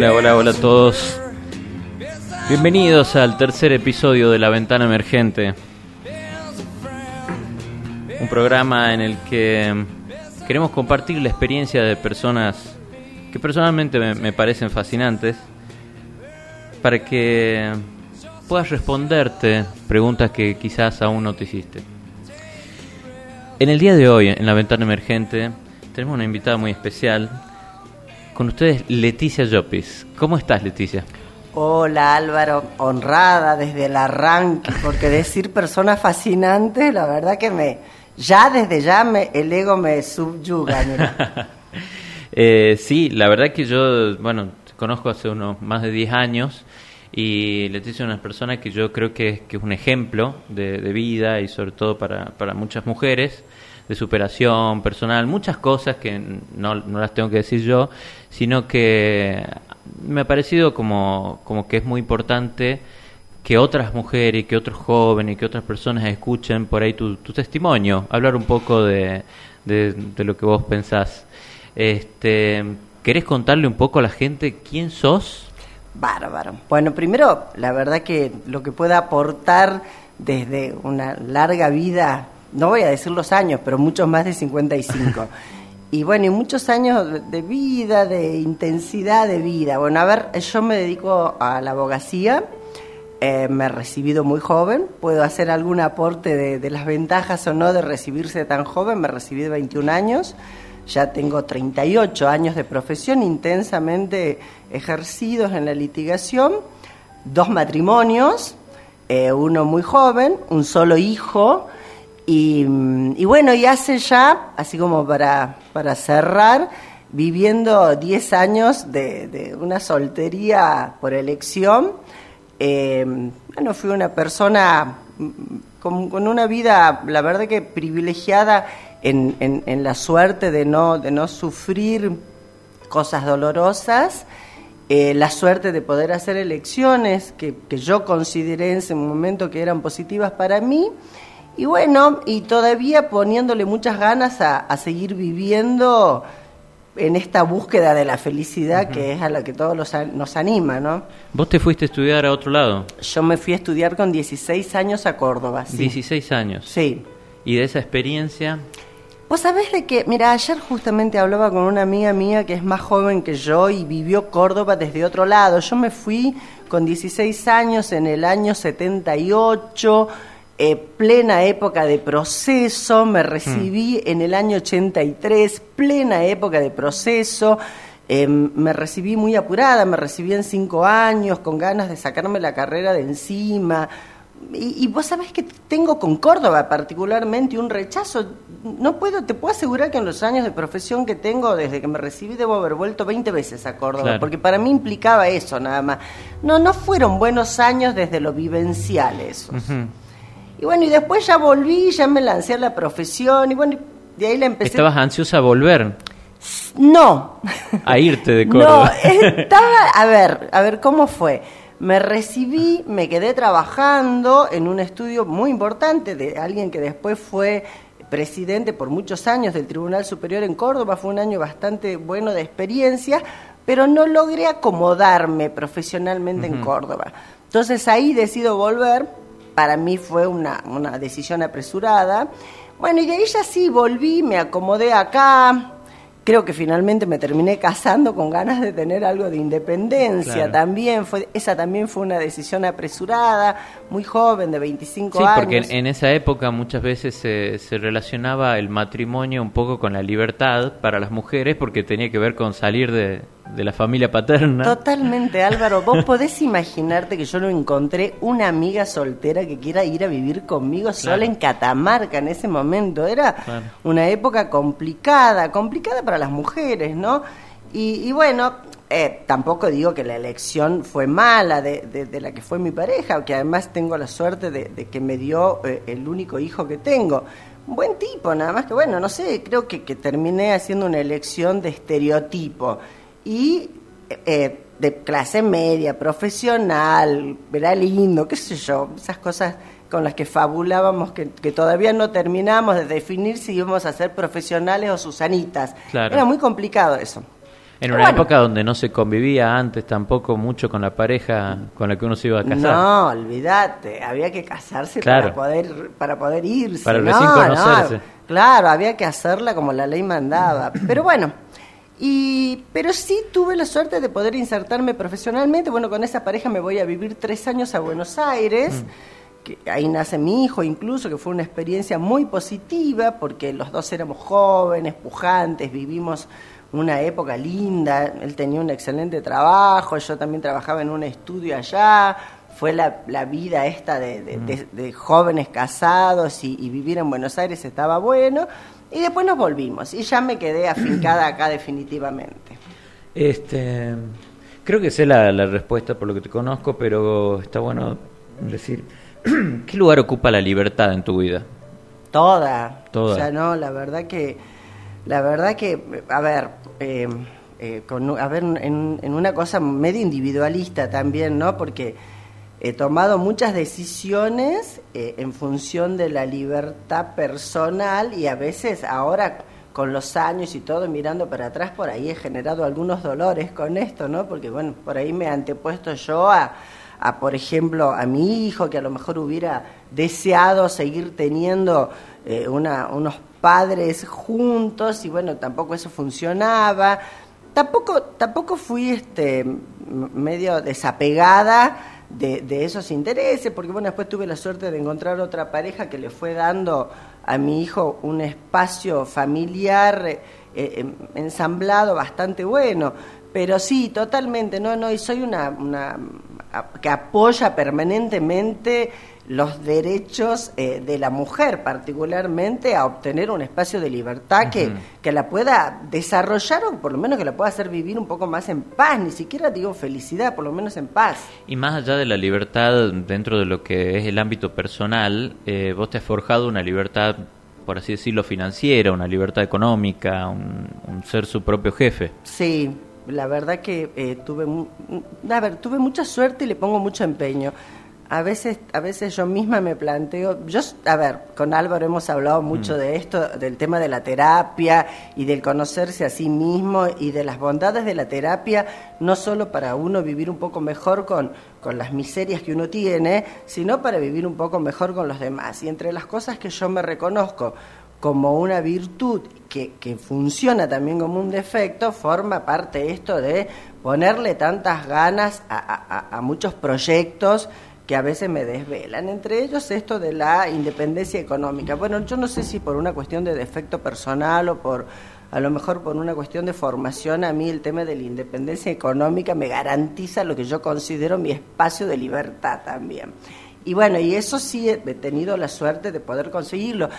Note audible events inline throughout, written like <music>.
Hola, hola, hola a todos. Bienvenidos al tercer episodio de La Ventana Emergente. Un programa en el que queremos compartir la experiencia de personas que personalmente me, me parecen fascinantes para que puedas responderte preguntas que quizás aún no te hiciste. En el día de hoy, en La Ventana Emergente, tenemos una invitada muy especial. Con ustedes, Leticia Llopis. ¿Cómo estás, Leticia? Hola Álvaro, honrada desde el arranque, porque decir personas fascinantes, la verdad que me, ya desde ya me, el ego me subyuga. Mira. <laughs> eh, sí, la verdad que yo, bueno, te conozco hace unos más de 10 años y Leticia es una persona que yo creo que es, que es un ejemplo de, de vida y sobre todo para, para muchas mujeres de superación personal, muchas cosas que no, no, las tengo que decir yo, sino que me ha parecido como, como que es muy importante que otras mujeres, que otros jóvenes, que otras personas escuchen por ahí tu, tu testimonio, hablar un poco de, de, de, lo que vos pensás. Este, ¿Querés contarle un poco a la gente quién sos? Bárbaro. Bueno, primero, la verdad que lo que pueda aportar desde una larga vida no voy a decir los años, pero muchos más de 55. <laughs> y bueno, y muchos años de vida, de intensidad de vida. Bueno, a ver, yo me dedico a la abogacía, eh, me he recibido muy joven, puedo hacer algún aporte de, de, las ventajas o no de recibirse tan joven, me recibí de 21 años, ya tengo 38 años de profesión intensamente ejercidos en la litigación, dos matrimonios, eh, uno muy joven, un solo hijo, y, bueno, y hace ya, así como para, para cerrar, viviendo 10 años de, una soltería por elección. Eh, bueno, fui una persona con, con, una vida, la verdad que privilegiada en, la suerte de no, de no sufrir cosas dolorosas. Eh, la suerte de poder hacer elecciones que yo consideré en ese momento que eran positivas para mí y bueno, y todavía poniéndole muchas ganas a, a seguir viviendo en esta búsqueda de la felicidad uh -huh. que es a la que todos los, nos anima, ¿no? ¿Vos te fuiste a estudiar a otro lado? Yo me fui a estudiar con 16 años a Córdoba, sí. 16 años. Sí. ¿Y de esa experiencia? Vos sabés de que, mira, ayer justamente hablaba con una amiga mía que es más joven que yo y vivió Córdoba desde otro lado. Yo me fui con 16 años en el año 78 eh, plena época de proceso, me recibí mm. en el año 83, plena época de proceso, eh, me recibí muy apurada, me recibí en cinco años, con ganas de sacarme la carrera de encima. Y, y, vos sabés que tengo con Córdoba particularmente un rechazo. No puedo, te puedo asegurar que en los años de profesión que tengo, desde que me recibí, debo haber vuelto 20 veces a Córdoba, claro. porque para mí implicaba eso nada más. No, no fueron buenos años desde lo vivencial esos. Uh -huh. Y bueno, y después ya volví, ya me lancé a la profesión y bueno, de ahí la empecé. ¿Estabas ansiosa a volver? No. A irte de <laughs> Córdoba. No, estaba, <laughs> a ver, a ver cómo fue. Me recibí, me quedé trabajando en un estudio muy importante de alguien que después fue presidente por muchos años del Tribunal Superior en Córdoba, fue un año bastante bueno de experiencia, pero no logré acomodarme profesionalmente uh -huh. en Córdoba. Entonces ahí decido volver para mí fue una, una, decisión apresurada. Bueno, y de ahí ya sí volví, me acomodé acá. Creo que finalmente me terminé casando con ganas de tener algo de independencia Claro. también. Fue, esa también fue una decisión apresurada, muy joven, de 25 Sí, años. porque en, en esa época muchas veces se, se relacionaba el matrimonio un poco con la libertad para las mujeres porque tenía que ver con salir de, de la familia paterna. Totalmente, Álvaro. Vos <laughs> podés imaginarte que yo no encontré una amiga soltera que quiera ir a vivir conmigo sola en Catamarca en ese momento. Era Claro. una época complicada, complicada para las mujeres, ¿no? Y, y bueno, eh, tampoco digo que la elección fue mala de, de- de la que fue mi pareja, que además tengo la suerte de, de que me dio eh, el único hijo que tengo. Un buen tipo, nada más que bueno, no sé, creo que, que terminé haciendo una elección de estereotipo y eh, de clase media, profesional, era lindo, qué sé yo, esas cosas con las que fabulábamos que, que todavía no terminamos de definir si íbamos a ser profesionales o susanitas. Claro. Era muy complicado eso. En una época donde no se convivía antes tampoco mucho con la pareja con la que uno se iba a casar. No, olvídate, había que casarse para poder para poder irse. Para recién conocerse. claro, había que hacerla como la ley mandaba. Pero bueno, y, pero sí tuve la suerte de poder insertarme profesionalmente. Bueno, con esa pareja me voy a vivir tres años a Buenos Aires. Mm. Que ahí nace mi hijo incluso, que fue una experiencia muy positiva porque los dos éramos jóvenes, pujantes, vivimos una época linda, él tenía un excelente trabajo, yo también trabajaba en un estudio allá, fue la, la vida esta de, de, jóvenes casados y, vivir en Buenos Aires estaba bueno, y después nos volvimos, y ya me quedé afincada acá definitivamente. Este, creo que sé la, la respuesta por lo que te conozco, pero está bueno decir, <clears throat> ¿qué lugar ocupa la libertad en tu vida? Toda. Toda. O sea, no, la verdad que la verdad que, a ver, eh, eh, con, a ver en, una cosa medio individualista también, ¿no? Porque he tomado muchas decisiones eh, en función de la libertad personal y a veces ahora con los años y todo mirando para atrás por ahí he generado algunos dolores con esto, ¿no? Porque bueno, por ahí me he antepuesto yo a, a por ejemplo, a mi hijo que a lo mejor hubiera deseado seguir teniendo una, unos padres juntos y bueno, tampoco eso funcionaba. Tampoco, tampoco fui este medio desapegada de, esos intereses, porque bueno, después tuve la suerte de encontrar otra pareja que le fue dando a mi hijo un espacio familiar eh, em, ensamblado bastante bueno. Pero sí, totalmente, no, no, y soy una, una que apoya permanentemente los derechos eh, de la mujer, particularmente a obtener un espacio de libertad que, que la pueda desarrollar o por lo menos que la pueda hacer vivir un poco más en paz, ni siquiera digo felicidad, por lo menos en paz. Y más allá de la libertad dentro de lo que es el ámbito personal, eh, vos te has forjado una libertad, por así decirlo, financiera, una libertad económica, un, ser su propio jefe. Sí, la verdad que eh, tuve, a ver, tuve mucha suerte y le pongo mucho empeño a veces, a veces yo misma me planteo, yo, a ver, con Álvaro hemos hablado mucho mm. de esto, del tema de la terapia y del conocerse a sí mismo y de las bondades de la terapia, no solo para uno vivir un poco mejor con, con las miserias que uno tiene, sino para vivir un poco mejor con los demás. Y entre las cosas que yo me reconozco como una virtud que, que funciona también como un defecto, forma parte esto de ponerle tantas ganas a, a, a muchos proyectos que a veces me desvelan, entre ellos esto de la independencia económica. Bueno, yo no sé si por una cuestión de defecto personal o por a lo mejor por una cuestión de formación, a mí el tema de la independencia económica me garantiza lo que yo considero mi espacio de libertad también. Y bueno, y eso sí he tenido la suerte de poder conseguirlo.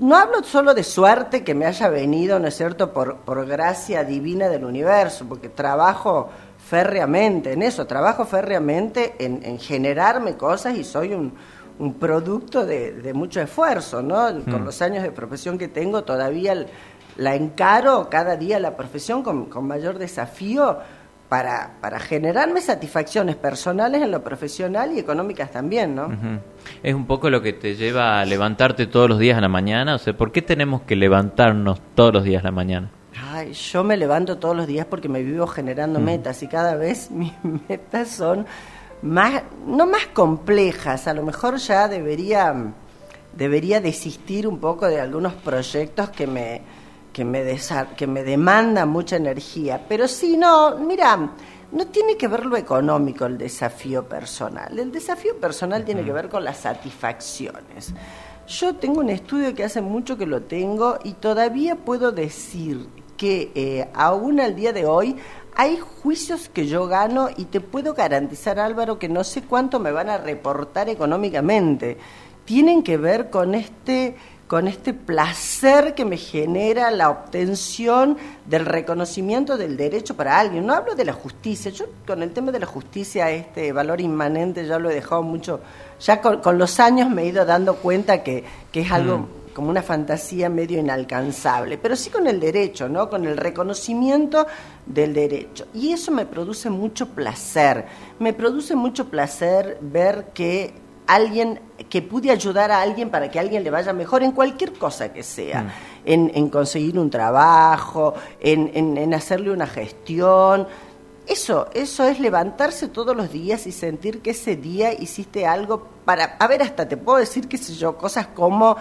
No hablo solo de suerte que me haya venido, ¿no es cierto?, por, por gracia divina del universo, porque trabajo férreamente en eso, trabajo férreamente en, generarme cosas y soy un, un producto de, mucho esfuerzo, ¿no? Con mm. los años de profesión que tengo todavía la encaro cada día la profesión con, con mayor desafío para, para, generarme satisfacciones personales en lo profesional y económicas también, ¿no? Es un poco lo que te lleva a levantarte todos los días a la mañana, o sea, ¿por qué tenemos que levantarnos todos los días a la mañana? Ay, yo me levanto todos los días porque me vivo generando mm. metas y cada vez <laughs> mis metas son más, no más complejas, a lo mejor ya debería, debería desistir un poco de algunos proyectos que me, que me, que me demandan mucha energía, pero sí, no, mira, no tiene que ver lo económico el desafío personal, el desafío personal tiene que ver con las satisfacciones. Yo tengo un estudio que hace mucho que lo tengo y todavía puedo decir que eh, aún al día de hoy hay juicios que yo gano y te puedo garantizar, Álvaro, que no sé cuánto me van a reportar económicamente. Tienen que ver con este con este placer que me genera la obtención del reconocimiento del derecho para alguien. No hablo de la justicia, yo con el tema de la justicia, este valor inmanente, ya lo he dejado mucho, ya con, los años me he ido dando cuenta que, que es algo... Mm como una fantasía medio inalcanzable, pero sí con el derecho, ¿no? Con el reconocimiento del derecho. Y eso me produce mucho placer. Me produce mucho placer ver que alguien que pude ayudar a alguien para que a alguien le vaya mejor en cualquier cosa que sea. Mm. en, conseguir un trabajo, en, en hacerle una gestión. Eso, eso es levantarse todos los días y sentir que ese día hiciste algo para, a ver, hasta te puedo decir, qué sé yo, cosas como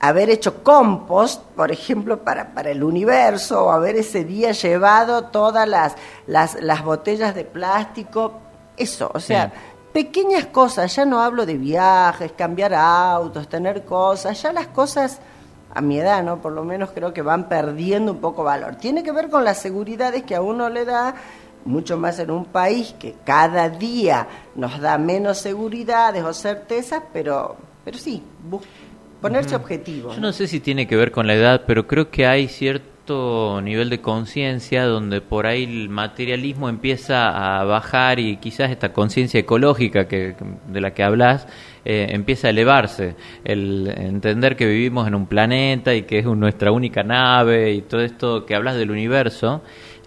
haber hecho compost, por ejemplo, para, para el universo, o haber ese día llevado todas las, las, las botellas de plástico, eso, o sea, pequeñas cosas, ya no hablo de viajes, cambiar autos, tener cosas, ya las cosas a mi edad, ¿no? Por lo menos creo que van perdiendo un poco valor. Tiene que ver con las seguridades que a uno le da, mucho más en un país que cada día nos da menos seguridades o certezas, pero, pero sí, ponerse objetivos. Yo no sé si tiene que ver con la edad, pero creo que hay cierto nivel de conciencia donde por ahí el materialismo empieza a bajar y quizás esta conciencia ecológica que, de la que hablas eh, empieza a elevarse. El entender que vivimos en un planeta y que es nuestra única nave y todo esto que hablas del universo.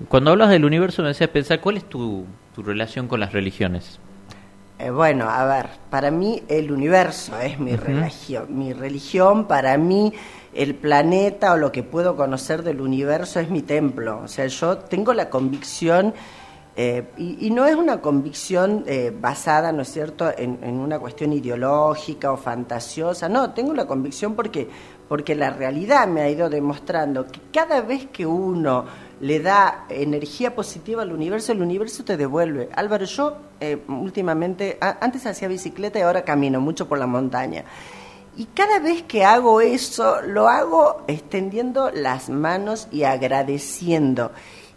Cuando hablas del universo me hacías pensar, ¿cuál es tu, tu relación con las religiones? Eh, bueno, a ver, para mí el universo es mi religión. Mi religión, para mí, el planeta o lo que puedo conocer del universo es mi templo. O sea, yo tengo la convicción, eh, y, no es una convicción eh, basada, ¿no es cierto?, en, en, una cuestión ideológica o fantasiosa. No, tengo la convicción porque, porque la realidad me ha ido demostrando que cada vez que uno le da energía positiva al universo, el universo te devuelve. Álvaro, yo eh, últimamente, antes hacía bicicleta y ahora camino mucho por la montaña. Y cada vez que hago eso, lo hago extendiendo las manos y agradeciendo.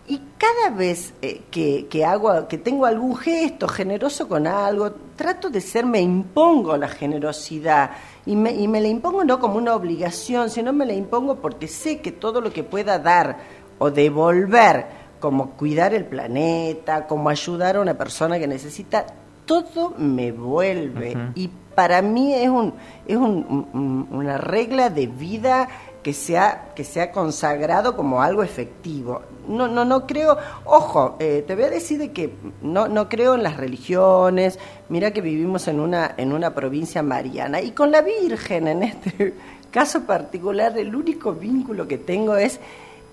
Y cada vez eh, que, que, hago, que tengo algún gesto generoso con algo, trato de ser, me impongo la generosidad. Y me, y me la impongo no como una obligación, sino me la impongo porque sé que todo lo que pueda dar o devolver, como cuidar el planeta, como ayudar a una persona que necesita, todo me vuelve. Y para mí es, un, es un, una regla de vida que se ha, que se ha consagrado como algo efectivo. No, no, no creo, ojo, eh, te voy a decir de que no, no creo en las religiones, mira que vivimos en una, en una provincia mariana, y con la Virgen en este <laughs> caso particular, el único vínculo que tengo es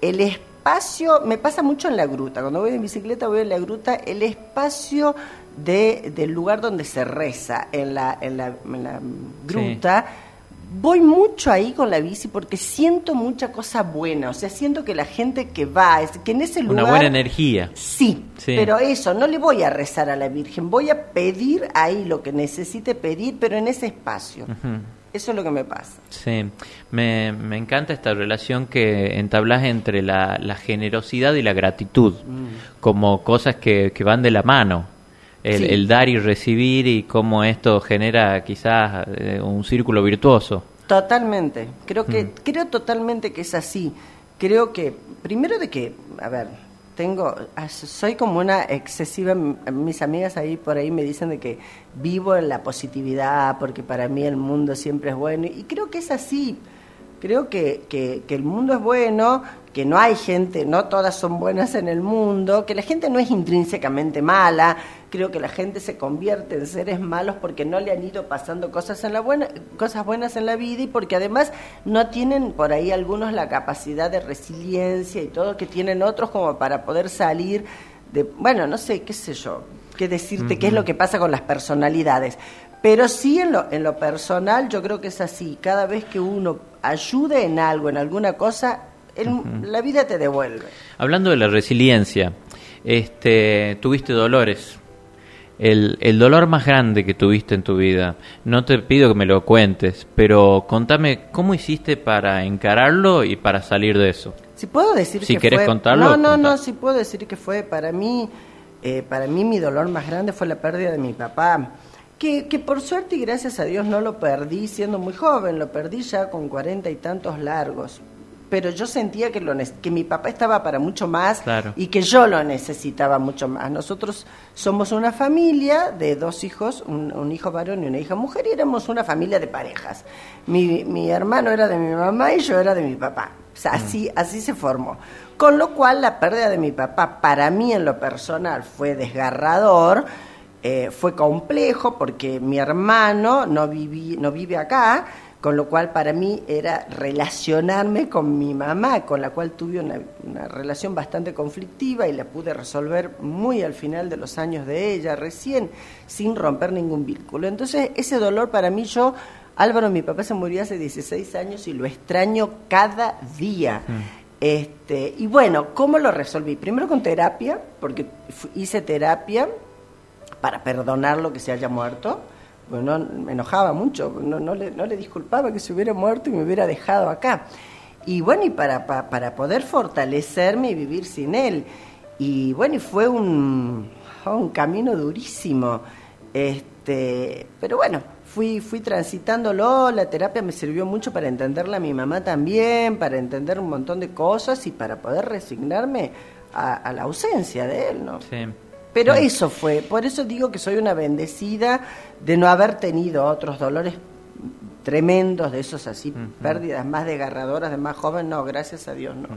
el espacio, me pasa mucho en la gruta, cuando voy en bicicleta voy en la gruta, el espacio de, del lugar donde se reza, en la, en la, gruta. Voy mucho ahí con la bici porque siento mucha cosa buena, o sea, siento que la gente que va, que en ese lugar... Una buena energía. Sí, pero eso, no le voy a rezar a la Virgen, voy a pedir ahí lo que necesite pedir, pero en ese espacio. Eso es lo que me pasa. Sí, me, me encanta esta relación que entablas entre la, la generosidad y la gratitud, mm. como cosas que, que, van de la mano. El, dar y recibir y cómo esto genera quizás eh, un círculo virtuoso. Totalmente, creo que mm. creo totalmente que es así. Creo que primero de que, a ver, tengo, ah, soy como una excesiva, mis amigas ahí por ahí me dicen de que vivo en la positividad porque para mí el mundo siempre es bueno y creo que es así, creo que, que, que el mundo es bueno, que no hay gente, no todas son buenas en el mundo, que la gente no es intrínsecamente mala, creo que la gente se convierte en seres malos porque no le han ido pasando cosas en la buena, cosas buenas en la vida y porque además no tienen por ahí algunos la capacidad de resiliencia y todo que tienen otros como para poder salir de, bueno, no sé, qué sé yo, qué decirte, qué es lo que pasa con las personalidades. Pero sí en lo, en lo personal yo creo que es así, cada vez que uno ayude en algo, en alguna cosa, la vida te devuelve. Hablando de la resiliencia, este, tuviste dolores. El, el, dolor más grande que tuviste en tu vida, no te pido que me lo cuentes, pero contame cómo hiciste para encararlo y para salir de eso. Si puedo decir si que querés contarlo. No, no, no, si puedo decir que fue para mí, eh, para mí mi dolor más grande fue la pérdida de mi papá. Que, que, por suerte y gracias a Dios no lo perdí siendo muy joven, lo perdí ya con cuarenta y tantos largos pero yo sentía que, lo, que mi papá estaba para mucho más y que yo lo necesitaba mucho más. Nosotros somos una familia de dos hijos, un, hijo varón y una hija mujer, y éramos una familia de parejas. Mi, mi hermano era de mi mamá y yo era de mi papá. O sea, así, mm. así se formó. Con lo cual la pérdida de mi papá para mí en lo personal fue desgarrador, eh, fue complejo porque mi hermano no, viví, no vive acá, con lo cual para mí era relacionarme con mi mamá, con la cual tuve una, una, relación bastante conflictiva y la pude resolver muy al final de los años de ella, recién, sin romper ningún vínculo. Entonces, ese dolor para mí, yo, Álvaro, mi papá se murió hace 16 años y lo extraño cada día. Mm. Este, y bueno, ¿cómo lo resolví? Primero con terapia, porque hice terapia para perdonar lo que se haya muerto bueno, me enojaba mucho, no, no, le, no le disculpaba que se hubiera muerto y me hubiera dejado acá. Y bueno, y para, para, poder fortalecerme y vivir sin él. Y bueno, y fue un, un camino durísimo. Este, pero bueno, fui, fui transitándolo, la terapia me sirvió mucho para entenderla a mi mamá también, para entender un montón de cosas y para poder resignarme a, a la ausencia de él, ¿no? Sí. Pero eso fue, por eso digo que soy una bendecida de no haber tenido otros dolores tremendos de esos así, pérdidas más desgarradoras de más joven, no, gracias a Dios no.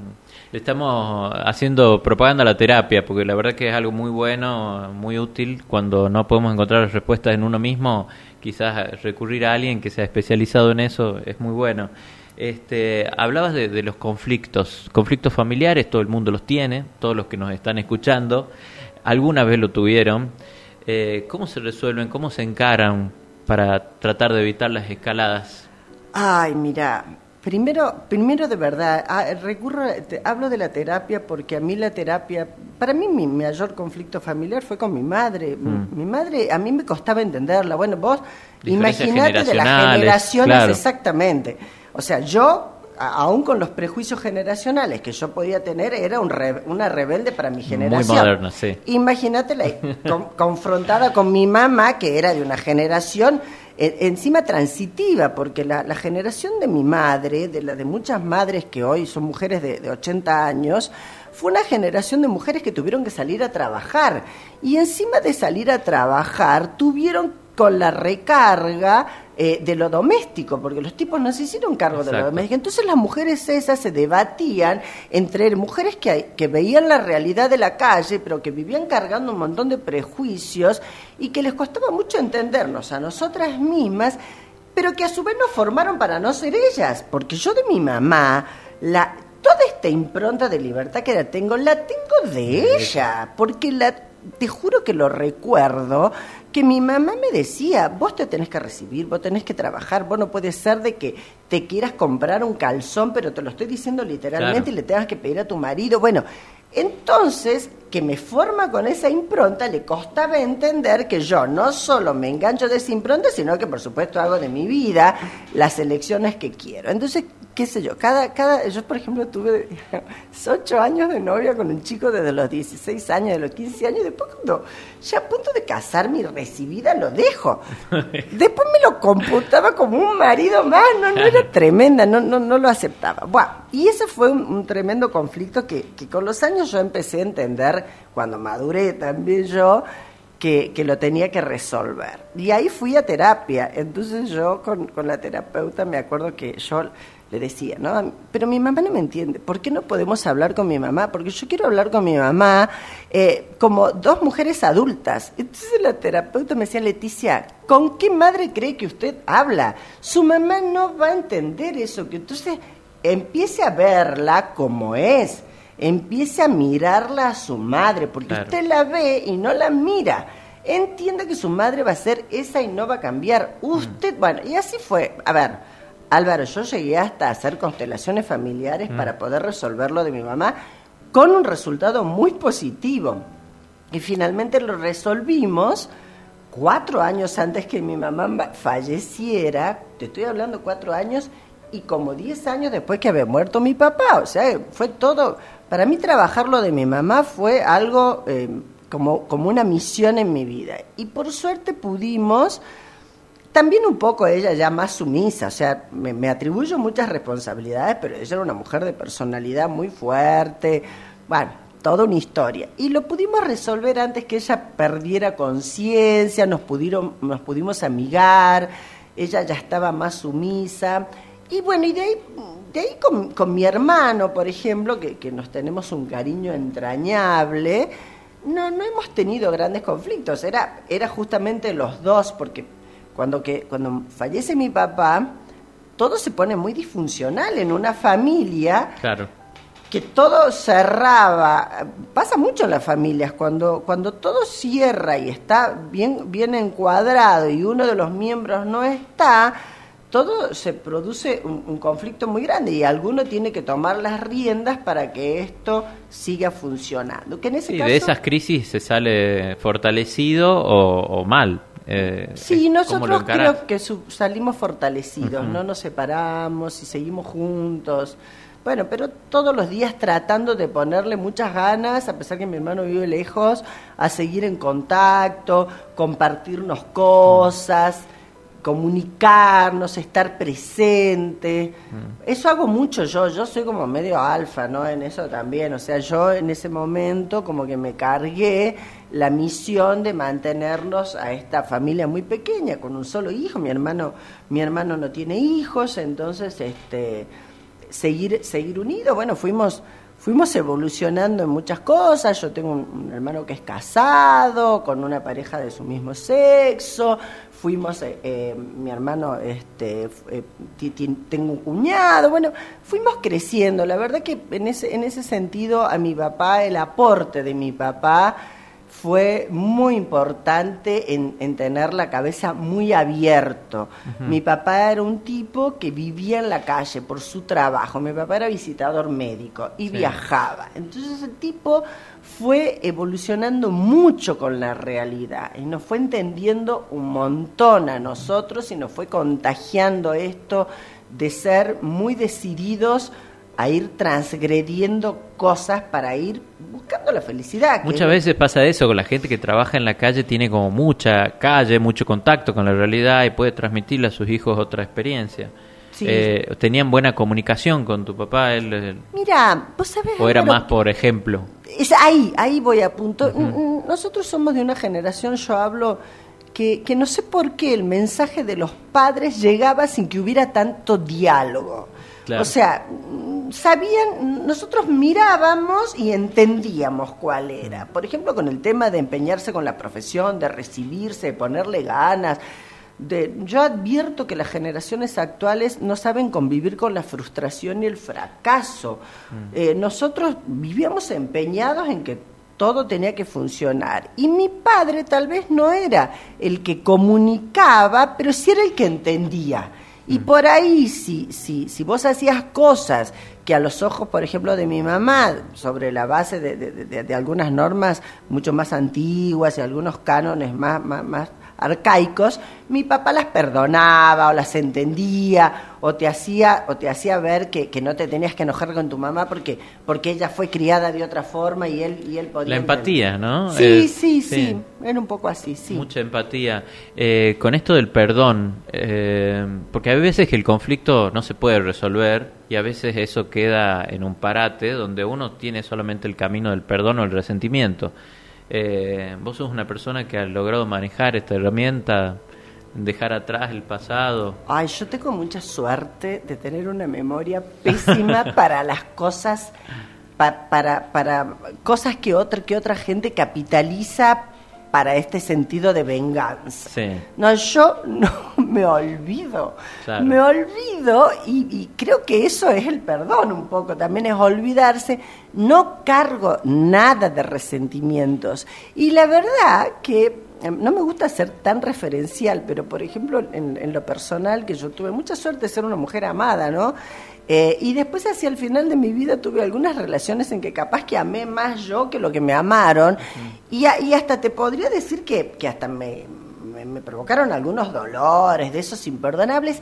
Le estamos haciendo propaganda a la terapia, porque la verdad que es algo muy bueno, muy útil, cuando no podemos encontrar respuestas en uno mismo, quizás recurrir a alguien que sea especializado en eso es muy bueno. Este, hablabas de, de los conflictos, conflictos familiares, todo el mundo los tiene, todos los que nos están escuchando alguna vez lo tuvieron. Eh, ¿Cómo se resuelven? ¿Cómo se encaran para tratar de evitar las escaladas? Ay, mira, primero, primero de verdad, ah, recurro, hablo de la terapia porque a mí la terapia, para mí mi mayor conflicto familiar fue con mi madre. Mi, mm. madre, a mí me costaba entenderla. Bueno, vos imaginate de las generaciones exactamente. O sea, yo aún con los prejuicios generacionales que yo podía tener, era un una rebelde para mi generación. Muy moderna, sí. Imagínate confrontada con mi mamá, que era de una generación e, encima transitiva, porque la, generación de mi madre, de la de muchas madres que hoy son mujeres de, de 80 años, fue una generación de mujeres que tuvieron que salir a trabajar. Y encima de salir a trabajar, tuvieron con la recarga eh, de lo doméstico, porque los tipos no se hicieron cargo de lo doméstico. Entonces las mujeres esas se debatían entre mujeres que, que veían la realidad de la calle, pero que vivían cargando un montón de prejuicios y que les costaba mucho entendernos a nosotras mismas, pero que a su vez nos formaron para no ser ellas, porque yo de mi mamá, la, toda esta impronta de libertad que la tengo, la tengo de ella, porque la te juro que lo recuerdo, que mi mamá me decía, vos te tenés que recibir, vos tenés que trabajar, vos no puede ser de que te quieras comprar un calzón, pero te lo estoy diciendo literalmente y le tengas que pedir a tu marido. Bueno, entonces, que me forma con esa impronta, le costaba entender que yo no solo me engancho de esa impronta, sino que por supuesto hago de mi vida las elecciones que quiero. Entonces, qué sé yo, cada, cada, yo por ejemplo tuve ocho años de novia con un chico desde los 16 años, de los 15 años, y después cuando ya a punto de casarme y recibida lo dejo. <laughs> Después me lo computaba como un marido más, no, no era tremenda, no, no, no lo aceptaba. Bueno, y ese fue un, tremendo conflicto que, que con los años yo empecé a entender, cuando maduré también yo, que, que, lo tenía que resolver. Y ahí fui a terapia. Entonces yo con, con la terapeuta me acuerdo que yo le decía, ¿no? Pero mi mamá no me entiende. ¿Por qué no podemos hablar con mi mamá? Porque yo quiero hablar con mi mamá eh, como dos mujeres adultas. Entonces la terapeuta me decía, Leticia, ¿con qué madre cree que usted habla? Su mamá no va a entender eso. Que entonces empiece a verla como es. Empiece a mirarla a su madre, porque usted la ve y no la mira. Entienda que su madre va a ser esa y no va a cambiar. Usted, bueno, y así fue. A ver, Álvaro, yo llegué hasta hacer constelaciones familiares mm. para poder resolver lo de mi mamá con un resultado muy positivo. Y finalmente lo resolvimos cuatro años antes que mi mamá falleciera, te estoy hablando cuatro años, y como diez años después que había muerto mi papá. O sea, fue todo, para mí trabajar lo de mi mamá fue algo eh, como, como una misión en mi vida. Y por suerte pudimos también un poco ella ya más sumisa, o sea, me, atribuyo muchas responsabilidades, pero ella era una mujer de personalidad muy fuerte, bueno, toda una historia. Y lo pudimos resolver antes que ella perdiera conciencia, nos, nos pudimos amigar, ella ya estaba más sumisa. Y bueno, y de ahí, de ahí con, mi hermano, por ejemplo, que, que nos tenemos un cariño entrañable, no, no hemos tenido grandes conflictos, era, era justamente los dos, porque cuando, que, cuando fallece mi papá, todo se pone muy disfuncional en una familia. Claro. Que todo cerraba. Pasa mucho en las familias, cuando, cuando todo cierra y está bien, bien encuadrado y uno de los miembros no está, todo se produce un, conflicto muy grande y alguno tiene que tomar las riendas para que esto siga funcionando. Que en ese de esas crisis se sale fortalecido o mal. Eh, sí, nosotros creo que salimos fortalecidos, no nos separamos y seguimos juntos. Bueno, pero todos los días tratando de ponerle muchas ganas, a pesar que mi hermano vive lejos, a seguir en contacto, compartirnos cosas comunicarnos, estar presente. Mm. Eso hago mucho yo, yo soy como medio alfa, ¿no? En eso también, o sea, yo en ese momento como que me cargué la misión de mantenernos a esta familia muy pequeña con un solo hijo, mi hermano mi hermano no tiene hijos, entonces este seguir seguir unidos, bueno, fuimos fuimos evolucionando en muchas cosas. Yo tengo un, hermano que es casado, con una pareja de su mismo sexo. Fuimos, eh, eh, mi hermano, este, eh, tengo un cuñado. Bueno, fuimos creciendo. La verdad que en ese, en ese sentido a mi papá, el aporte de mi papá fue muy importante en, tener la cabeza muy abierto. Mi papá era un tipo que vivía en la calle por su trabajo. Mi papá era visitador médico y viajaba. Entonces el tipo fue evolucionando mucho con la realidad y nos fue entendiendo un montón a nosotros y nos fue contagiando esto de ser muy decididos a ir transgrediendo cosas para ir buscando la felicidad. Muchas veces pasa eso, con la gente que trabaja en la calle tiene como mucha calle, mucho contacto con la realidad y puede transmitirle a sus hijos otra experiencia. Eh, ¿Tenían buena comunicación con tu papá? Él, Mira, vos sabés... ¿O era más por ejemplo? Es ahí, ahí voy a punto. Nosotros somos de una generación, yo hablo... Que, que no sé por qué el mensaje de los padres llegaba sin que hubiera tanto diálogo. O sea, sabían, nosotros mirábamos y entendíamos cuál era. Por ejemplo, con el tema de empeñarse con la profesión, de recibirse, de ponerle ganas. De, yo advierto que las generaciones actuales no saben convivir con la frustración y el fracaso. Mm. Eh, nosotros vivíamos empeñados en que todo tenía que funcionar. Y mi padre tal vez no era el que comunicaba, pero sí era el que entendía. Y mm. por ahí, si, si, si vos hacías cosas que a los ojos, por ejemplo, de mi mamá, sobre la base de, de, algunas normas mucho más antiguas y algunos cánones más, más, más arcaicos, mi papá las perdonaba o las entendía o te hacía o te hacía ver que, que, no te tenías que enojar con tu mamá porque porque ella fue criada de otra forma y él y él podía la empatía no sí, eh, sí, sí era un poco así sí. Mucha empatía. Eh, con esto del perdón eh, porque hay veces que el conflicto no se puede resolver y a veces eso queda en un parate donde uno tiene solamente el camino del perdón o el resentimiento eh, vos sos una persona que ha logrado manejar esta herramienta, dejar atrás el pasado. Ay, yo tengo mucha suerte de tener una memoria pésima <laughs> para las cosas, para, para, cosas que otra, que otra gente capitaliza para este sentido de venganza. No, yo no <laughs> me olvido, me olvido y, y, creo que eso es el perdón un poco, también es olvidarse, no cargo nada de resentimientos. Y la verdad que no me gusta ser tan referencial, pero por ejemplo en, en lo personal que yo tuve mucha suerte de ser una mujer amada, ¿no? Eh, y después hacia el final de mi vida tuve algunas relaciones en que capaz que amé más yo que lo que me amaron. y, hasta te podría decir que, que hasta me, me, provocaron algunos dolores, de esos imperdonables.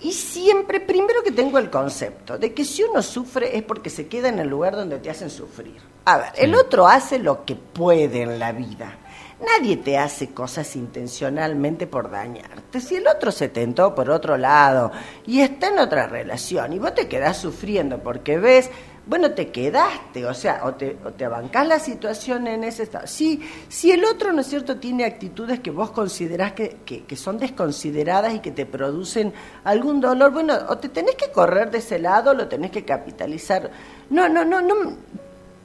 Y siempre, primero que tengo el concepto de que si uno sufre es porque se queda en el lugar donde te hacen sufrir. A ver, el otro hace lo que puede en la vida. Nadie te hace cosas intencionalmente por dañarte. Si el otro se tentó por otro lado y está en otra relación y vos te quedás sufriendo porque ves, bueno, te quedaste, o sea, o te, o te abancás la situación en ese estado. Si, si el otro, ¿no es cierto?, tiene actitudes que vos considerás que, que, que son desconsideradas y que te producen algún dolor, bueno, o te tenés que correr de ese lado lo tenés que capitalizar. No, no, no, no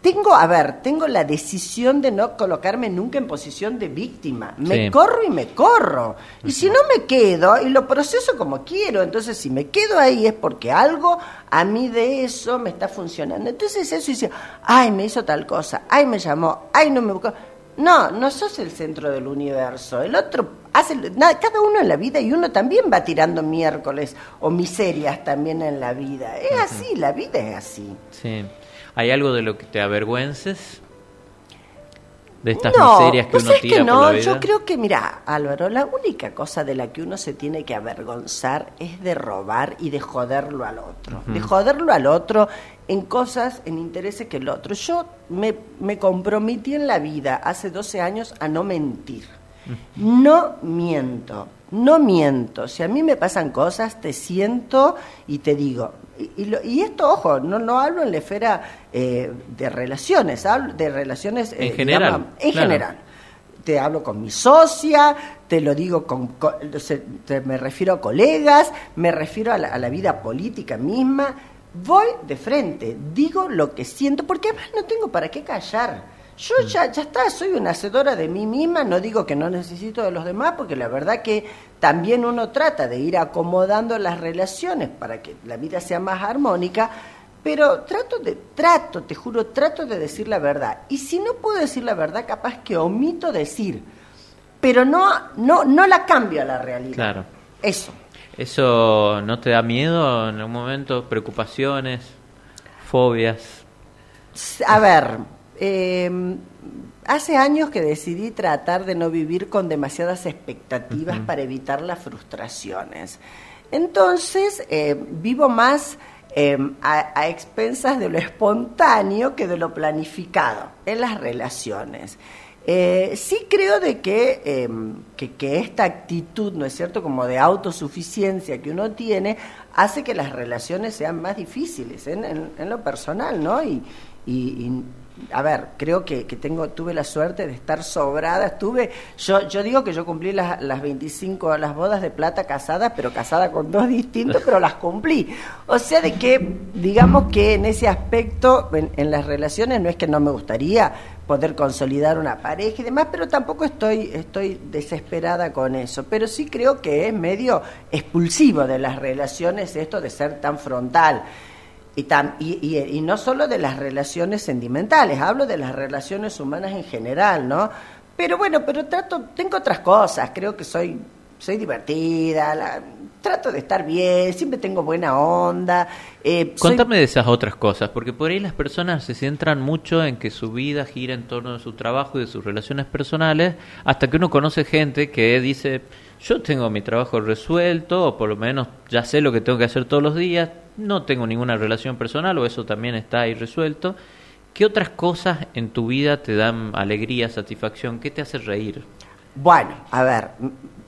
tengo, a ver, tengo la decisión de no colocarme nunca en posición de víctima. Me corro y me corro. Y si no me quedo, y lo proceso como quiero, entonces si me quedo ahí es porque algo a mí de eso me está funcionando. Entonces eso dice, ay, me hizo tal cosa, ay, me llamó, ay, no me buscó. No, no sos el centro del universo. El otro hace nada, cada uno en la vida y uno también va tirando miércoles o miserias también en la vida. Es así, la vida es así. Sí. ¿Hay algo de lo que te avergüences? De estas miserias que uno tira que no, por la vida? Yo creo que, mira, Álvaro, la única cosa de la que uno se tiene que avergonzar es de robar y de joderlo al otro. De joderlo al otro en cosas, en intereses que el otro. Yo me, me comprometí en la vida hace 12 años a no mentir. No miento, no miento. Si a mí me pasan cosas, te siento y te digo, y, esto, ojo, no, no hablo en la esfera eh, de relaciones, hablo de relaciones en eh, general. en general. Te hablo con mi socia, te lo digo con, me refiero a colegas, me refiero a la, a la vida política misma. Voy de frente, digo lo que siento, porque además no tengo para qué callar. Yo ya, ya está, soy una hacedora de mí misma, no digo que no necesito de los demás, porque la verdad que también uno trata de ir acomodando las relaciones para que la vida sea más armónica, pero trato de, trato, te juro, trato de decir la verdad. Y si no puedo decir la verdad, capaz que omito decir, pero no, no, no la cambio a la realidad. Claro. Eso. ¿Eso no te da miedo en algún momento? ¿Preocupaciones? ¿Fobias? A ver, eh, hace años que decidí tratar de no vivir con demasiadas expectativas para evitar las frustraciones. Entonces, eh, vivo más em, a, expensas de lo espontáneo que de lo planificado en las relaciones. Eh, sí creo de em, que, que, esta actitud, ¿no es cierto?, como de autosuficiencia que uno tiene, hace que las relaciones sean más difíciles en, lo personal, ¿no? y, a ver, creo que, que, tengo, tuve la suerte de estar sobrada. Estuve, yo, yo digo que yo cumplí las, las 25, las bodas de plata casadas, pero casada con dos distintos, pero las cumplí. O sea, de que, digamos que en ese aspecto, en, las relaciones, no es que no me gustaría poder consolidar una pareja y demás, pero tampoco estoy, estoy desesperada con eso. Pero sí creo que es medio expulsivo de las relaciones esto de ser tan frontal. Y, y, y, no solo de las relaciones sentimentales, hablo de las relaciones humanas en general, ¿no? Pero bueno, pero trato, tengo otras cosas, creo que soy, soy divertida, trato de estar bien, siempre tengo buena onda. Eh, Contame de esas otras cosas, porque por ahí las personas se centran mucho en que su vida gira en torno de su trabajo y de sus relaciones personales, hasta que uno conoce gente que dice, yo tengo mi trabajo resuelto, o por lo menos ya sé lo que tengo que hacer todos los días, no tengo ninguna relación personal o eso también está ahí resuelto. ¿Qué otras cosas en tu vida te dan alegría, satisfacción? ¿Qué te hace reír? Bueno, a ver,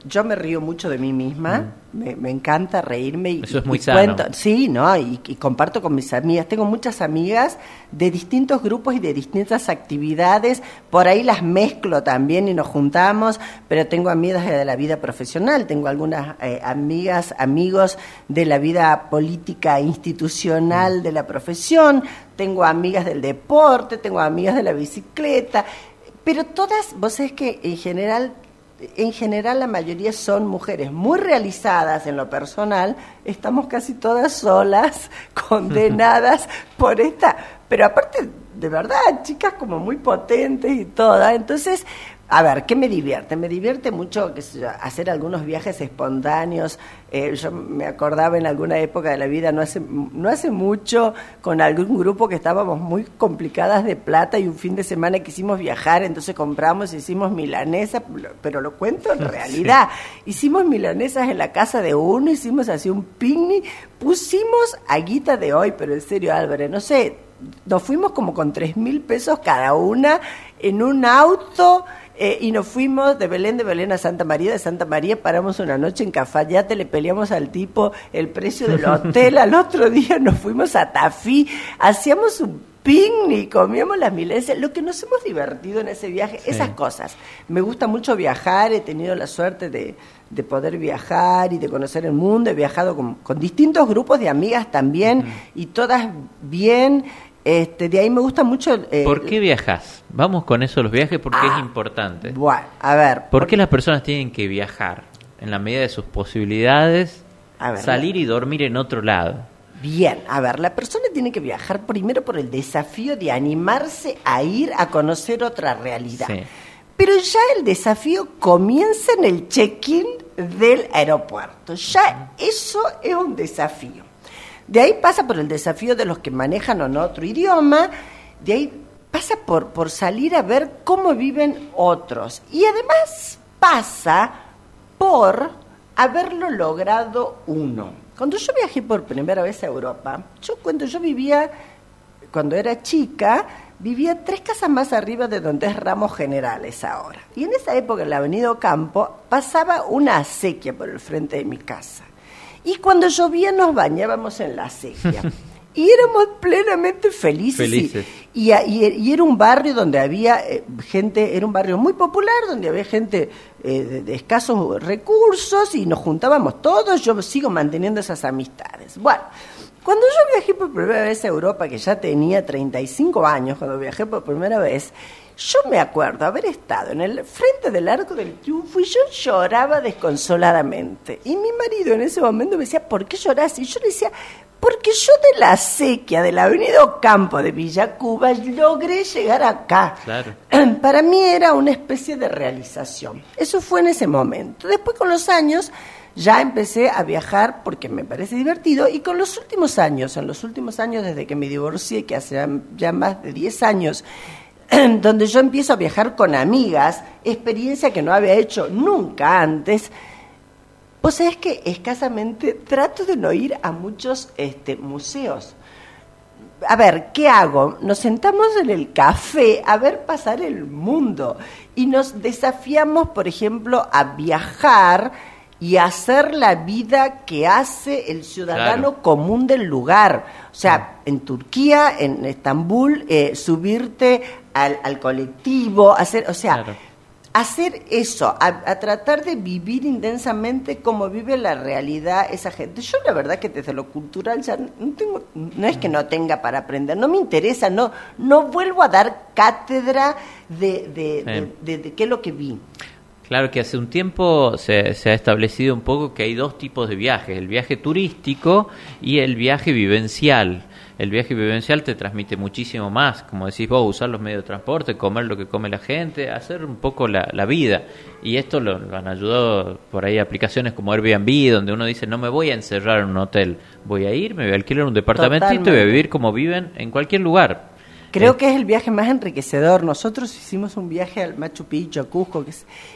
yo me río mucho de mí misma, mm. me, encanta reírme y, Eso es muy sano. sí, ¿no? Y, comparto con mis amigas. Tengo muchas amigas de distintos grupos y de distintas actividades. Por ahí las mezclo también y nos juntamos, pero tengo amigas de la vida profesional, tengo algunas eh, amigas, amigos de la vida política institucional de la profesión, tengo amigas del deporte, tengo amigas de la bicicleta pero todas, vos sabés que en general, en general la mayoría son mujeres muy realizadas en lo personal, estamos casi todas solas, <laughs> condenadas <laughs> por esta, pero aparte, de verdad, chicas como muy potentes y todas, entonces a ver, ¿qué me divierte? Me divierte mucho hacer algunos viajes espontáneos. Eh, yo me acordaba en alguna época de la vida, no hace, no hace mucho, con algún grupo que estábamos muy complicadas de plata y un fin de semana quisimos viajar, entonces compramos hicimos milanesas, pero lo cuento en <laughs> realidad. Hicimos milanesas en la casa de uno, hicimos así un picnic, pusimos aguita de hoy, pero en serio Álvarez, no sé, nos fuimos como con tres mil pesos cada una en un auto eh, y nos fuimos de Belén de Belén a Santa María, de Santa María paramos una noche en Cafayate, le peleamos al tipo el precio del <laughs> hotel, al otro día nos fuimos a Tafí, hacíamos un picnic, comíamos las milencias, lo que nos hemos divertido en ese viaje, esas cosas. Me gusta mucho viajar, he tenido la suerte de, de poder viajar y de conocer el mundo, he viajado con, con distintos grupos de amigas también y todas bien Este, de ahí me gusta mucho... eh, ¿Por qué viajas? Vamos con eso los viajes porque es ah, importante. Bueno, a ver. ¿Por, qué las personas tienen que viajar? En la medida de sus posibilidades, salir y dormir en otro lado. Bien, a ver, la persona tiene que viajar primero por el desafío de animarse a ir a conocer otra realidad. Pero ya el desafío comienza en el check-in del aeropuerto. Ya eso es un desafío. De ahí pasa por el desafío de los que manejan otro idioma, de ahí pasa por, por salir a ver cómo viven otros. Y además pasa por haberlo logrado uno. Cuando yo viajé por primera vez a Europa, yo cuando yo vivía, cuando era chica, vivía tres casas más arriba de donde es Ramos Generales ahora. Y en esa época, en la Avenida Campo, pasaba una acequia por el frente de mi casa. Y cuando llovía nos bañábamos en la acequia. <laughs> y éramos plenamente felices. Y, y, era un barrio donde había eh, gente, era un barrio muy popular, donde había gente eh, de, escasos recursos y nos juntábamos todos. Yo sigo manteniendo esas amistades. Bueno, cuando yo viajé por primera vez a Europa, que ya tenía 35 años, cuando viajé por primera vez, yo me acuerdo haber estado en el frente del Arco del Triunfo y yo lloraba desconsoladamente. Y mi marido en ese momento me decía, ¿por qué lloras? Y yo le decía, porque yo de la sequía de la Avenida Campo de Villa Cuba logré llegar acá. <clears throat> Para mí era una especie de realización. Eso fue en ese momento. Después con los años ya empecé a viajar porque me parece divertido y con los últimos años, en los últimos años desde que me divorcié, que hace ya más de 10 años, <clears throat> donde yo empiezo a viajar con amigas, experiencia que no había hecho nunca antes. Pues es que escasamente trato de no ir a muchos este, museos. A ver, ¿qué hago? Nos sentamos en el café a ver pasar el mundo y nos desafiamos, por ejemplo, a viajar y hacer la vida que hace el ciudadano común del lugar. O sea, en Turquía, en Estambul, eh, subirte al, colectivo, hacer, o sea, hacer eso, a, tratar de vivir intensamente como vive la realidad esa gente. Yo la verdad que desde lo cultural ya no tengo, no es que no tenga para aprender, no me interesa, no, no vuelvo a dar cátedra de, de, de, de qué es lo que vi. Claro que hace un tiempo se, se, ha establecido un poco que hay dos tipos de viajes, el viaje turístico y el viaje vivencial. El viaje vivencial te transmite muchísimo más, como decís vos, usar los medios de transporte, comer lo que come la gente, hacer un poco la, la vida. Y esto lo, han ayudado por ahí aplicaciones como Airbnb, donde uno dice, no me voy a encerrar en un hotel, voy a ir, me voy a alquilar un departamentito y voy a vivir como viven en cualquier lugar. Creo eh. que es el viaje más enriquecedor. Nosotros hicimos un viaje al Machu Picchu, a Cusco,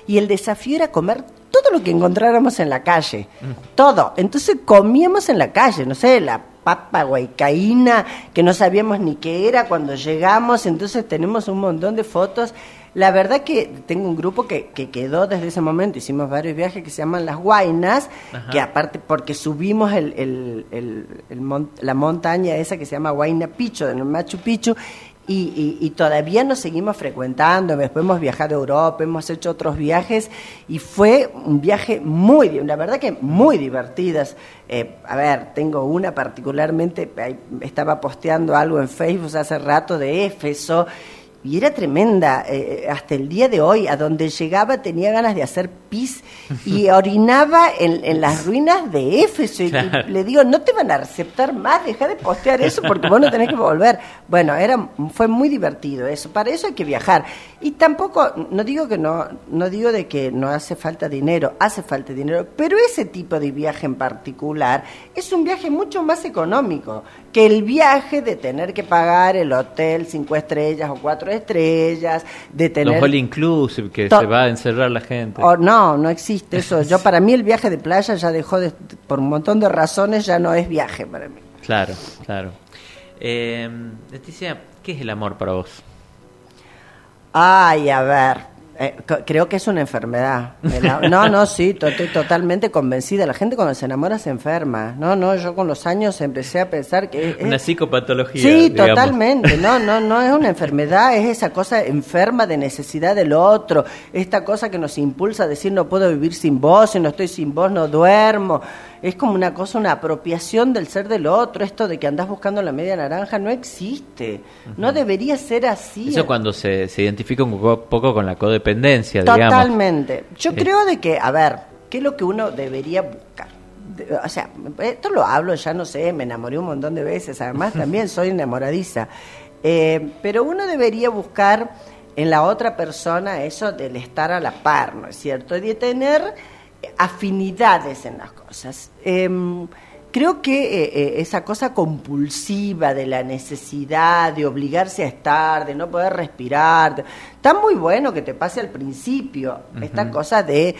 y el desafío era comer todo lo que encontráramos en la calle. Mm. Todo. Entonces comíamos en la calle, no sé, la papa guaycaína, que no sabíamos ni qué era cuando llegamos. Entonces tenemos un montón de fotos. La verdad que tengo un grupo que, que quedó desde ese momento, hicimos varios viajes que se llaman Las Guainas, que aparte porque subimos el, el, el, la montaña esa que se llama Huayna Picchu, en el Machu Picchu, y, todavía nos seguimos frecuentando, después hemos viajado a Europa, hemos hecho otros viajes y fue un viaje muy, la verdad que muy divertidas. Eh, a ver, tengo una particularmente, estaba posteando algo en Facebook hace rato de Éfeso y era tremenda. Eh, hasta el día de hoy, a donde llegaba tenía ganas de hacer pis y <laughs> orinaba en, las ruinas de Éfeso. Y, le digo, no te van a aceptar más, deja de postear eso porque vos no tenés que volver. Bueno, era, fue muy divertido eso. Para eso hay que viajar. Y tampoco, no digo que no, no digo de que no hace falta dinero, hace falta dinero, pero ese tipo de viaje en particular es un viaje mucho más económico que el viaje de tener que pagar el hotel cinco estrellas o cuatro estrellas, de tener... Los all inclusive, que se va a encerrar la gente. Oh, no, no existe eso. Yo <laughs> para mí el viaje de playa ya dejó de, por un montón de razones, ya no es viaje para mí. Claro, claro. Eh, Leticia, ¿qué es el amor para vos? Ay, a ver. Eh, creo que es una enfermedad. <laughs> No, no, sí, estoy totalmente convencida. La gente cuando se enamora se enferma. No, no, yo con los años empecé a pensar que... Es, una psicopatología. Sí, totalmente. No, no, no es una enfermedad, es esa cosa enferma de necesidad del otro. Esta cosa que nos impulsa a decir no puedo vivir sin vos, si no estoy sin vos no duermo. Es como una cosa, una apropiación del ser del otro, esto de que andás buscando la media naranja no existe, no debería ser así. Eso cuando se, se identifica un poco con la codependencia, digamos. Totalmente. Yo creo de que, a ver, ¿qué es lo que uno debería buscar? o sea, esto lo hablo, ya no sé, me enamoré un montón de veces, además <laughs> también soy enamoradiza, eh, pero uno debería buscar en la otra persona eso del estar a la par, ¿no es cierto? Y de tener afinidades en las cosas. Em, creo que eh, eh, esa cosa compulsiva de la necesidad de obligarse a estar, de no poder respirar, está muy bueno que te pase al principio, esta cosa de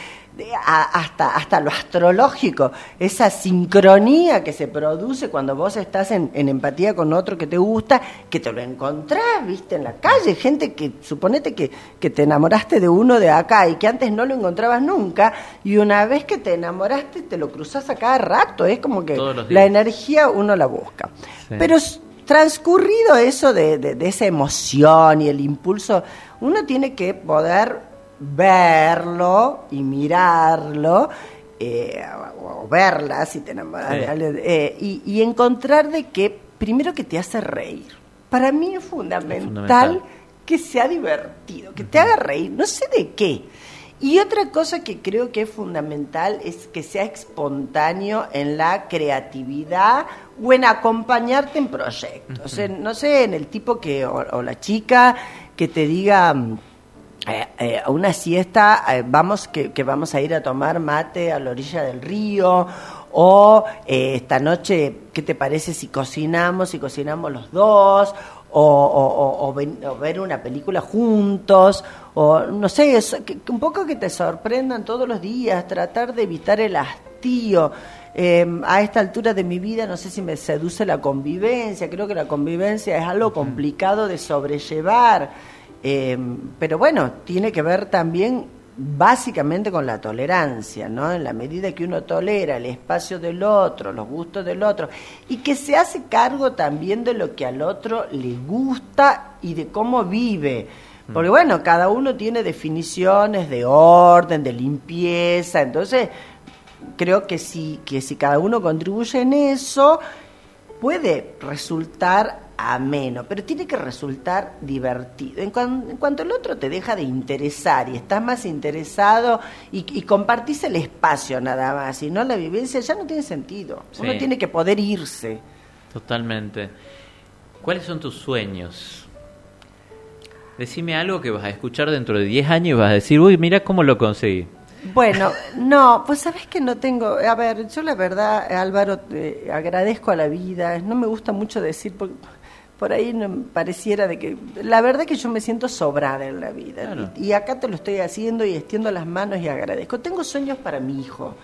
hasta, hasta lo astrológico, esa sincronía que se produce cuando vos estás en, empatía con otro que te gusta, que te lo encontrás, viste, en la calle, gente que, suponete que, que te enamoraste de uno de acá y que antes no lo encontrabas nunca, y una vez que te enamoraste te lo cruzas a cada rato, es como que la energía uno la busca. Pero transcurrido eso de, de esa emoción y el impulso, uno tiene que poder verlo y mirarlo, eh, o verla si te enamoras eh, y, encontrar de que, primero que te hace reír. Para mí es fundamental, que sea divertido, que te haga reír, no sé de qué. Y otra cosa que creo que es fundamental es que sea espontáneo en la creatividad o en acompañarte en proyectos. no sé, en el tipo que, o la chica que te diga mm, eh, eh, a una siesta, eh, vamos que, vamos a ir a tomar mate a la orilla del río, o esta noche, ¿qué te parece si cocinamos, si cocinamos los dos? O, ver una película juntos, o no sé, un poco que te sorprendan todos los días, tratar de evitar el hastío. a esta altura de mi vida no sé si me seduce la convivencia, creo que la convivencia es algo complicado de sobrellevar. Eh, pero bueno, tiene que ver también básicamente con la tolerancia, ¿no? En la medida que uno tolera el espacio del otro, los gustos del otro, y que se hace cargo también de lo que al otro le gusta y de cómo vive. Mm. Porque bueno, cada uno tiene definiciones de orden, de limpieza, entonces creo que si, que si cada uno contribuye en eso, puede resultar ameno, pero tiene que resultar divertido. En, cuanto el otro te deja de interesar y estás más interesado y, compartís el espacio nada más y no la vivencia, ya no tiene sentido. Uno tiene que poder irse. Totalmente. ¿Cuáles son tus sueños? Decime algo que vas a escuchar dentro de 10 años y vas a decir, uy, mira cómo lo conseguí. Bueno, no, pues sabes que no tengo. A ver, yo la verdad, Álvaro, agradezco a la vida. No me gusta mucho decir, porque por ahí no, pareciera de que la verdad que yo me siento sobrada en la vida y, acá te lo estoy haciendo y extiendo las manos y agradezco. Tengo sueños para mi hijo.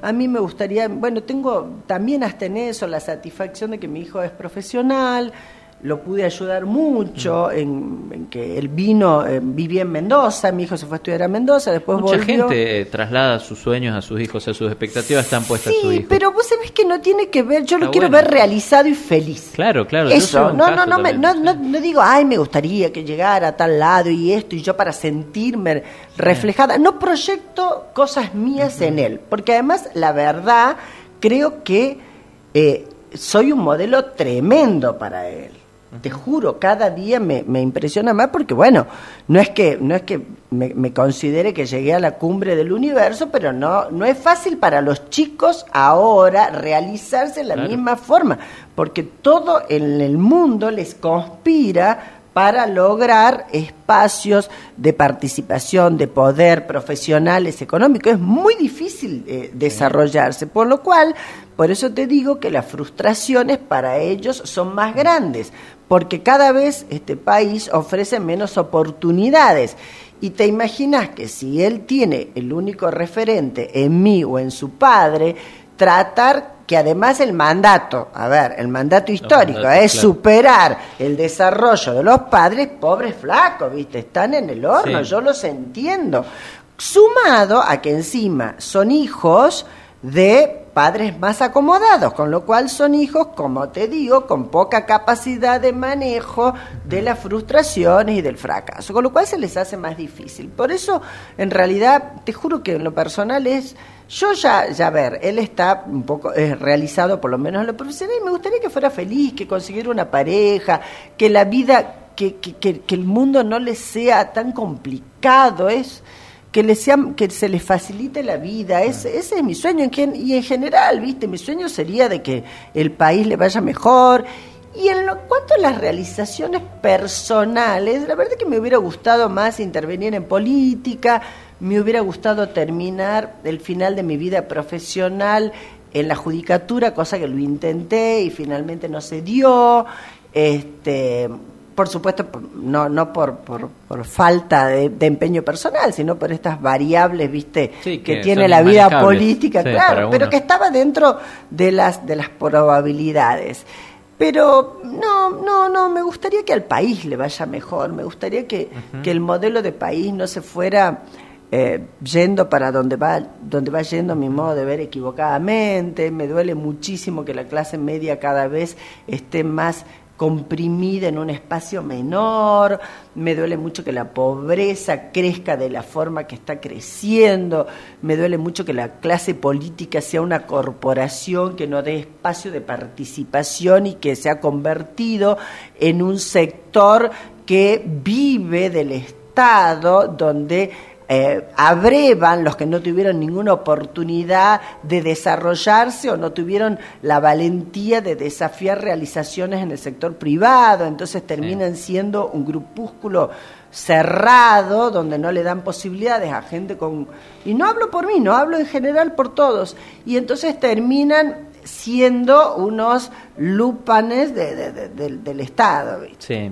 A mí me gustaría bueno tengo también hasta en eso la satisfacción de que mi hijo es profesional lo pude ayudar mucho en, que él vino, eh, vivía en Mendoza, mi hijo se fue a estudiar a Mendoza, después Mucha gente eh, traslada sus sueños a sus hijos, a sus expectativas están puestas a su hijo. pero vos sabés que no tiene que ver, yo lo quiero ver realizado y feliz. Claro, claro. Eso, no, no, no, no, no, digo, ay, me gustaría que llegara a tal lado y esto, y yo para sentirme reflejada, no proyecto cosas mías en él, porque además, la verdad, creo que eh, soy un modelo tremendo para él. Te juro, cada día me, me, impresiona más porque, bueno, no es que, no es que me, considere que llegué a la cumbre del universo, pero no, no es fácil para los chicos ahora realizarse de la misma forma, porque todo en el mundo les conspira para lograr espacios de participación, de poder, profesionales, económicos. Es muy difícil eh, desarrollarse, por lo cual, por eso te digo que las frustraciones para ellos son más grandes, porque cada vez este país ofrece menos oportunidades. Y te imaginas que si él tiene el único referente en mí o en su padre, tratar que además el mandato, a ver, el mandato histórico es superar el desarrollo de los padres, pobres flacos, ¿viste? Están en el horno, yo los entiendo. Sumado a que encima son hijos de padres más acomodados, con lo cual son hijos, como te digo, con poca capacidad de manejo de las frustraciones y del fracaso, con lo cual se les hace más difícil. Por eso, en realidad, te juro que en lo personal es, yo ya, ya ver, él está un poco realizado, por lo menos en lo profesional, y me gustaría que fuera feliz, que consiguiera una pareja, que la vida, que, que, que el mundo no le sea tan complicado, es que, le sea, que se les facilite la vida. Ese, ese es mi sueño. Y en general, ¿viste? Mi sueño sería de que el país le vaya mejor. Y en lo, cuanto a las realizaciones personales, la verdad es que me hubiera gustado más intervenir en política, me hubiera gustado terminar el final de mi vida profesional en la judicatura, cosa que lo intenté y finalmente no se dio. Este, por supuesto, no, no por, por, falta de, empeño personal, sino por estas variables, viste, que, tiene la vida política, claro, pero que estaba dentro de las, de las probabilidades. Pero no, no, no, me gustaría que al país le vaya mejor, me gustaría que, que el modelo de país no se fuera eh, yendo para donde va, donde va yendo mi modo de ver equivocadamente, me duele muchísimo que la clase media cada vez esté más comprimida en un espacio menor, me duele mucho que la pobreza crezca de la forma que está creciendo, me duele mucho que la clase política sea una corporación que no dé espacio de participación y que se ha convertido en un sector que vive del Estado, donde eh, abrevan los que no tuvieron ninguna oportunidad de desarrollarse o no tuvieron la valentía de desafiar realizaciones en el sector privado, entonces terminan siendo un grupúsculo cerrado donde no le dan posibilidades a gente con... Y no hablo por mí, no hablo en general por todos. Y entonces terminan siendo unos lupanes del Estado. Sí,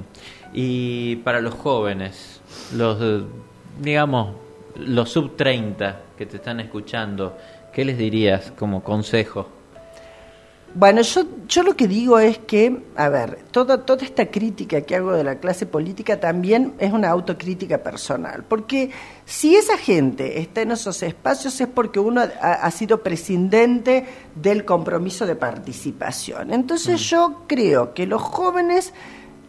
y para los jóvenes, los, digamos, los sub 30 que te están escuchando, ¿qué les dirías como consejo? Bueno, yo, yo lo que digo es que, a ver, toda, toda esta crítica que hago de la clase política también es una autocrítica personal, porque si esa gente está en esos espacios es porque uno ha, sido prescindente del compromiso de participación. Entonces mm. yo creo que los jóvenes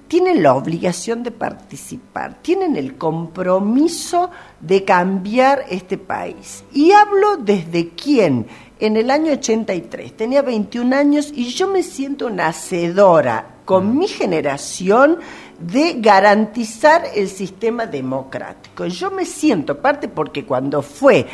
tienen la obligación de participar, tienen el compromiso de cambiar este país. Y hablo desde quién. En el año 83 tenía 21 años y yo me siento nacedora con mm. mi generación de garantizar el sistema democrático. Yo me siento parte porque cuando fue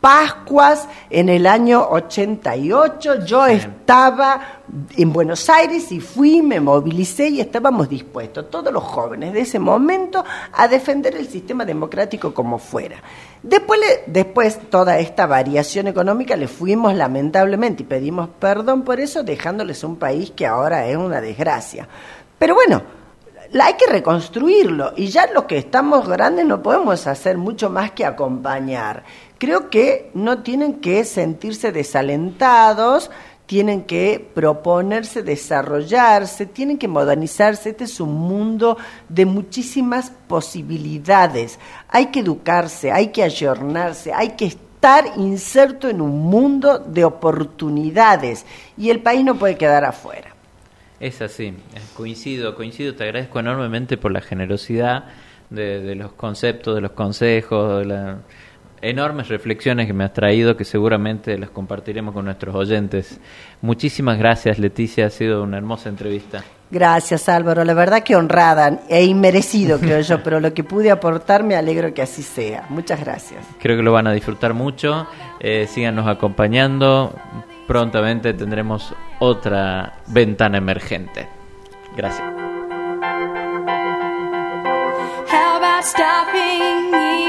Pascuas en el año 88. Yo estaba en Buenos Aires y fui, me movilicé y estábamos dispuestos, todos los jóvenes de ese momento, a defender el sistema democrático como fuera. Después, después toda esta variación económica le fuimos lamentablemente y pedimos perdón por eso, dejándoles un país que ahora es una desgracia. Pero bueno, hay que reconstruirlo y ya los que estamos grandes no podemos hacer mucho más que acompañar creo que no tienen que sentirse desalentados, tienen que proponerse desarrollarse, tienen que modernizarse. Este es un mundo de muchísimas posibilidades. Hay que educarse, hay que ayornarse, hay que estar inserto en un mundo de oportunidades y el país no puede quedar afuera. Es así, coincido, coincido, te agradezco enormemente por la generosidad de, de los conceptos, de los consejos, de la enormes reflexiones que me has traído que seguramente las compartiremos con nuestros oyentes. Muchísimas gracias Leticia, ha sido una hermosa entrevista. Gracias Álvaro, la verdad que honrada e inmerecido creo yo, <laughs> pero lo que pude aportar me alegro que así sea. Muchas gracias. Creo que lo van a disfrutar mucho, eh, síganos acompañando, prontamente tendremos otra ventana emergente. Gracias. them